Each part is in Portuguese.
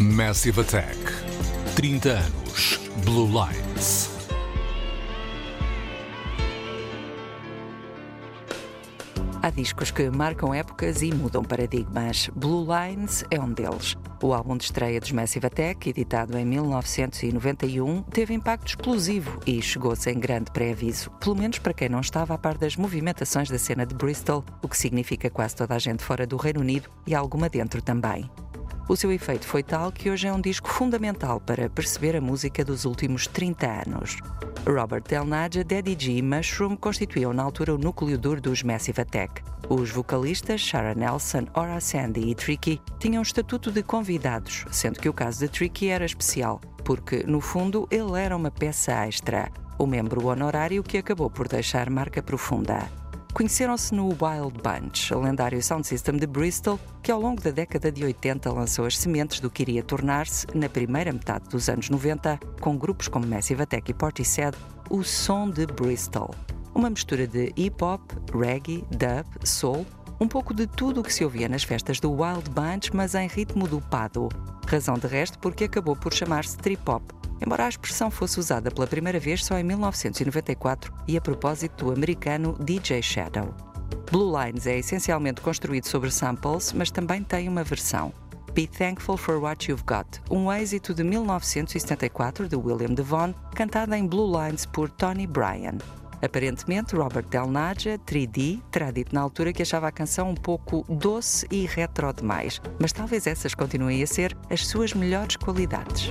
Massive Attack. 30 anos. Blue Lines. Há discos que marcam épocas e mudam paradigmas. Blue Lines é um deles. O álbum de estreia dos Massive Attack, editado em 1991, teve impacto explosivo e chegou sem grande pré-aviso, pelo menos para quem não estava a par das movimentações da cena de Bristol, o que significa quase toda a gente fora do Reino Unido e alguma dentro também. O seu efeito foi tal que hoje é um disco fundamental para perceber a música dos últimos 30 anos. Robert Del Naja, Daddy G e Mushroom constituíam na altura o núcleo duro dos Massive Attack. Os vocalistas Shara Nelson, Ora Sandy e Tricky tinham estatuto de convidados, sendo que o caso de Tricky era especial, porque, no fundo, ele era uma peça extra, o membro honorário que acabou por deixar marca profunda. Conheceram-se no Wild Bunch, o lendário sound system de Bristol, que ao longo da década de 80 lançou as sementes do que iria tornar-se, na primeira metade dos anos 90, com grupos como Massive Attack e Portishead, o som de Bristol. Uma mistura de hip-hop, reggae, dub, soul, um pouco de tudo o que se ouvia nas festas do Wild Bunch, mas em ritmo do pado. Razão de resto porque acabou por chamar-se trip-hop, embora a expressão fosse usada pela primeira vez só em 1994 e a propósito do americano DJ Shadow. Blue Lines é essencialmente construído sobre samples, mas também tem uma versão. Be Thankful for What You've Got, um êxito de 1974 de William Devon, cantada em Blue Lines por Tony Bryan. Aparentemente, Robert Del Naja, 3D, terá dito na altura que achava a canção um pouco doce e retro demais, mas talvez essas continuem a ser as suas melhores qualidades.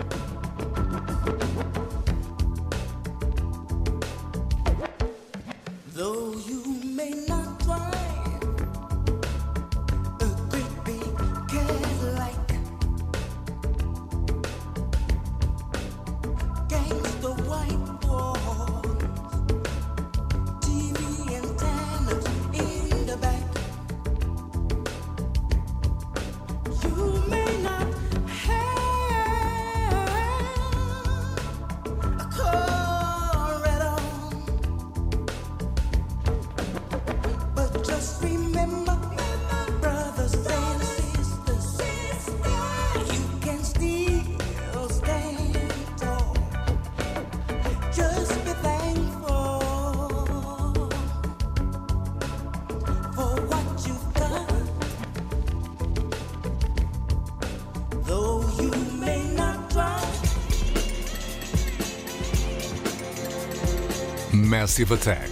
Massive Attack.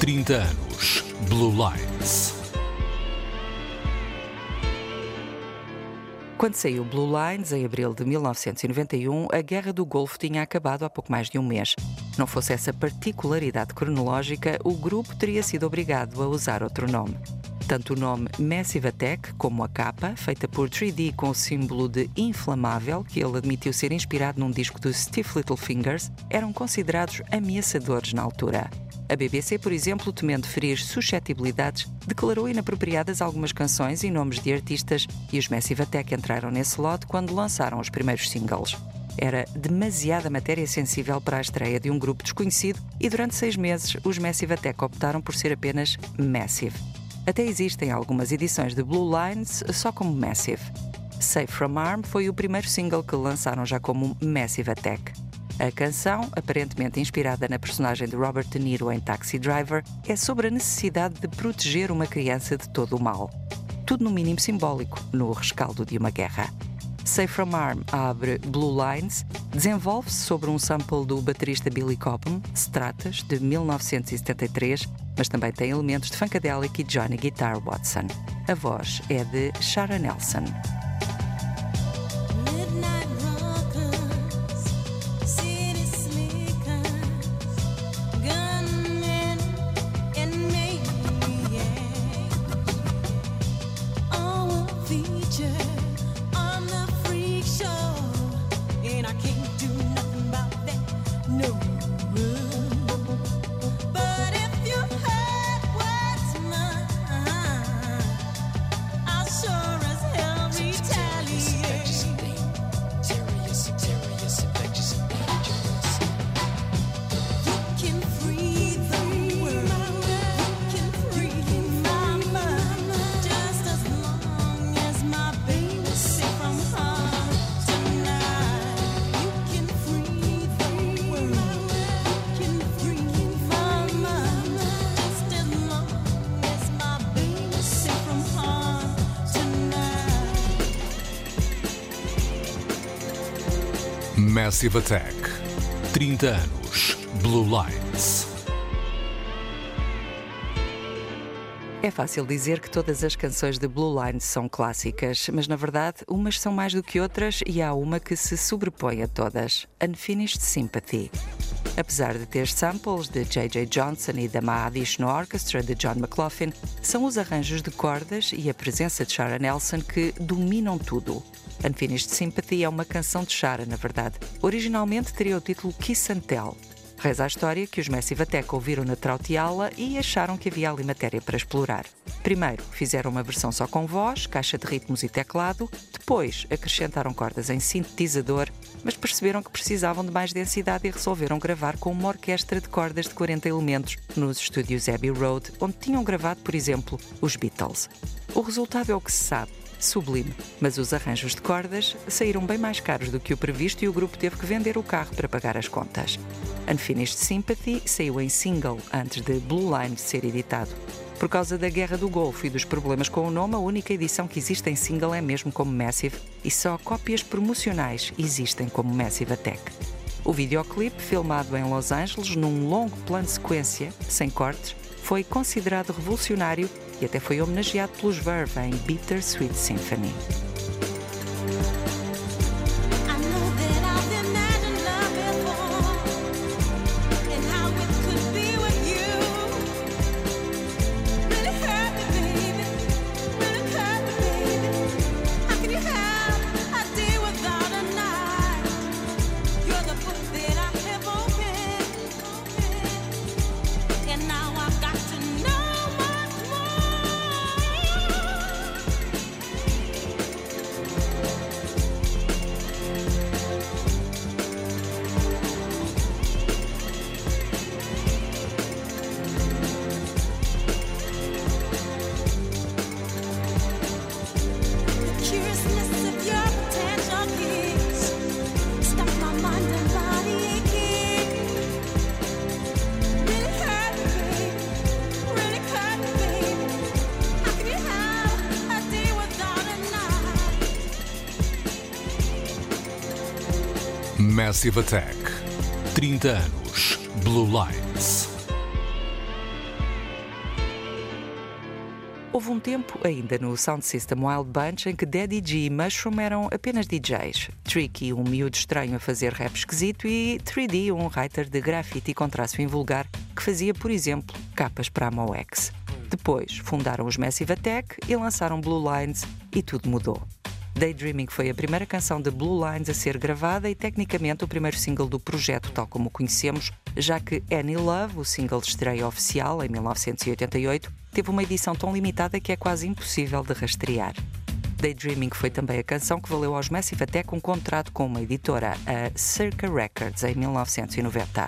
30 anos. Blue Lines. Quando saiu Blue Lines, em abril de 1991, a Guerra do Golfo tinha acabado há pouco mais de um mês. Não fosse essa particularidade cronológica, o grupo teria sido obrigado a usar outro nome. Tanto o nome Massive Attack como a capa, feita por 3D com o símbolo de inflamável, que ele admitiu ser inspirado num disco dos Stiff Little Fingers, eram considerados ameaçadores na altura. A BBC, por exemplo, temendo ferir suscetibilidades, declarou inapropriadas algumas canções e nomes de artistas, e os Massive Attack entraram nesse lote quando lançaram os primeiros singles. Era demasiada matéria sensível para a estreia de um grupo desconhecido e durante seis meses os Massive Attack optaram por ser apenas Massive. Até existem algumas edições de Blue Lines só como Massive. Safe from Harm foi o primeiro single que lançaram já como Massive Attack. A canção, aparentemente inspirada na personagem de Robert De Niro em Taxi Driver, é sobre a necessidade de proteger uma criança de todo o mal. Tudo no mínimo simbólico, no rescaldo de uma guerra. Safe From Harm abre Blue Lines, desenvolve-se sobre um sample do baterista Billy Cobham, Stratas, de 1973, mas também tem elementos de Funkadelic e Johnny Guitar Watson. A voz é de Shara Nelson. my Massive Attack. 30 anos. Blue Lights. É fácil dizer que todas as canções de Blue Line são clássicas, mas na verdade umas são mais do que outras e há uma que se sobrepõe a todas: Unfinished Sympathy. Apesar de ter samples de J.J. Johnson e da Mahadishnu Orchestra de John McLaughlin, são os arranjos de cordas e a presença de Shara Nelson que dominam tudo. Unfinished Sympathy é uma canção de Shara, na verdade. Originalmente teria o título Kiss and Tell. Reza a história que os Massive Attack ouviram na Trautiala e acharam que havia ali matéria para explorar. Primeiro, fizeram uma versão só com voz, caixa de ritmos e teclado, depois acrescentaram cordas em sintetizador, mas perceberam que precisavam de mais densidade e resolveram gravar com uma orquestra de cordas de 40 elementos nos estúdios Abbey Road, onde tinham gravado, por exemplo, os Beatles. O resultado é o que se sabe sublime. Mas os arranjos de cordas saíram bem mais caros do que o previsto e o grupo teve que vender o carro para pagar as contas. Unfinished Sympathy saiu em single antes de Blue Line ser editado. Por causa da Guerra do Golfo e dos problemas com o nome, a única edição que existe em single é mesmo como Massive e só cópias promocionais existem como Massive Attack. O videoclipe, filmado em Los Angeles num longo plano sequência, sem cortes, foi considerado revolucionário e até foi homenageado pelos Verve em Bitter Sweet Symphony. Massive Attack. 30 anos. Blue Lights. Houve um tempo, ainda no Sound System Wild Bunch, em que Daddy G e Mushroom eram apenas DJs. Tricky, um miúdo estranho a fazer rap esquisito, e 3D, um writer de grafite com traço invulgar, que fazia, por exemplo, capas para a MoX. Depois fundaram os Massive Attack e lançaram Blue Lines, e tudo mudou. Daydreaming foi a primeira canção de Blue Lines a ser gravada e tecnicamente o primeiro single do projeto, tal como o conhecemos, já que Any Love, o single de estreia oficial em 1988, teve uma edição tão limitada que é quase impossível de rastrear. Daydreaming foi também a canção que valeu aos Massive Attack um contrato com uma editora, a Circa Records, em 1990.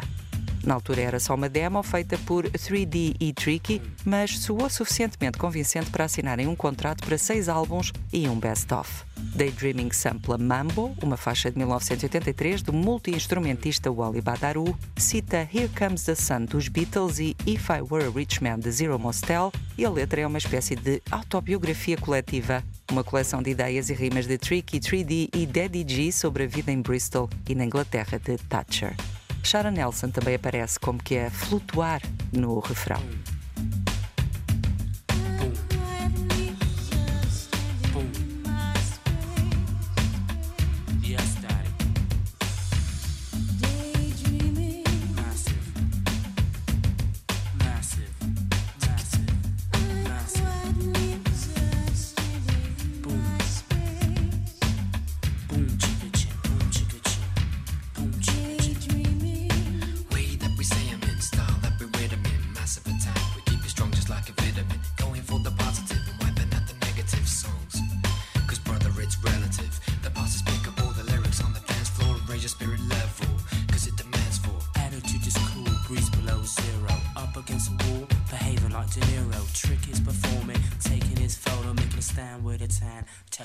Na altura era só uma demo feita por 3D e Tricky, mas soou suficientemente convincente para assinarem um contrato para seis álbuns e um best-of. Daydreaming sampla Mambo, uma faixa de 1983 do multi-instrumentista Wally Badaru, cita Here Comes the Sun dos Beatles e If I Were a Rich Man de Zero Mostel, e a letra é uma espécie de autobiografia coletiva, uma coleção de ideias e rimas de Tricky, 3D e Daddy G sobre a vida em Bristol e na Inglaterra de Thatcher. Sharon Nelson também aparece como que a flutuar no refrão.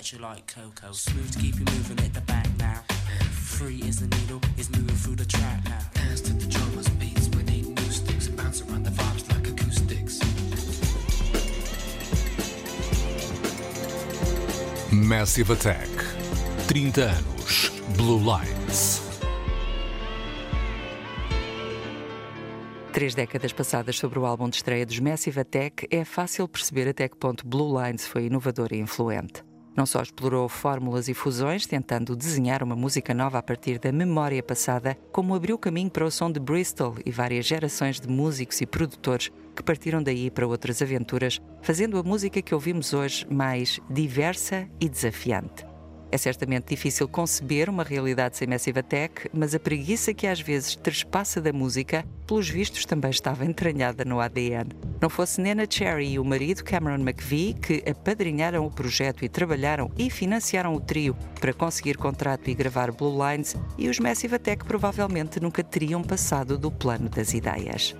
Touch you like cocoa. Smooth to keep you moving at the back now. Free as the needle is moving through the track now. Dance to the drummers beats. We need new sticks. Bounce around the vibes like acoustics. Massive Attack. 30 anos. Blue Lights. Três décadas passadas sobre o álbum de estreia dos Massive Attack, é fácil perceber até que ponto Blue Lines foi inovador e influente. Não só explorou fórmulas e fusões, tentando desenhar uma música nova a partir da memória passada, como abriu caminho para o som de Bristol e várias gerações de músicos e produtores que partiram daí para outras aventuras, fazendo a música que ouvimos hoje mais diversa e desafiante. É certamente difícil conceber uma realidade sem Massive Attack, mas a preguiça que às vezes trespassa da música, pelos vistos, também estava entranhada no ADN. Não fosse Nena Cherry e o marido Cameron McVie que apadrinharam o projeto e trabalharam e financiaram o trio para conseguir contrato e gravar Blue Lines, e os Massive Attack provavelmente nunca teriam passado do plano das ideias.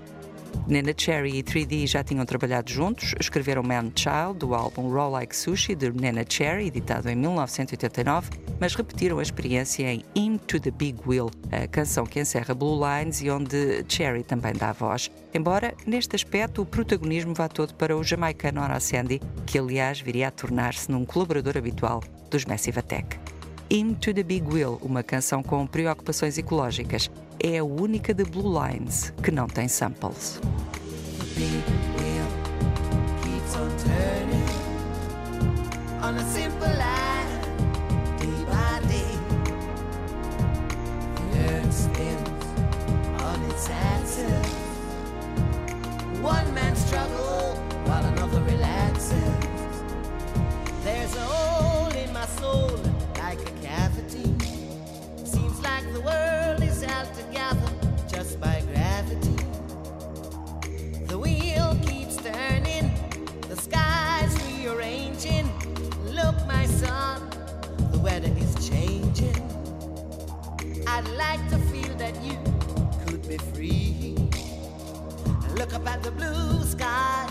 Nena Cherry e 3D já tinham trabalhado juntos, escreveram Man Child, do álbum Raw Like Sushi de Nena Cherry, editado em 1989, mas repetiram a experiência em Into the Big Wheel, a canção que encerra Blue Lines e onde Cherry também dá voz. Embora, neste aspecto, o protagonismo vá todo para o jamaicano Ora Sandy, que aliás viria a tornar-se num colaborador habitual dos Massive Attack. Into the Big Wheel, uma canção com preocupações ecológicas, é a única de Blue Lines que não tem samples. I'd like to feel that you could be free. Look up at the blue skies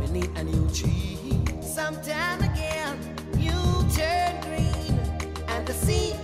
beneath a new tree. Sometime again, you turn green and the sea.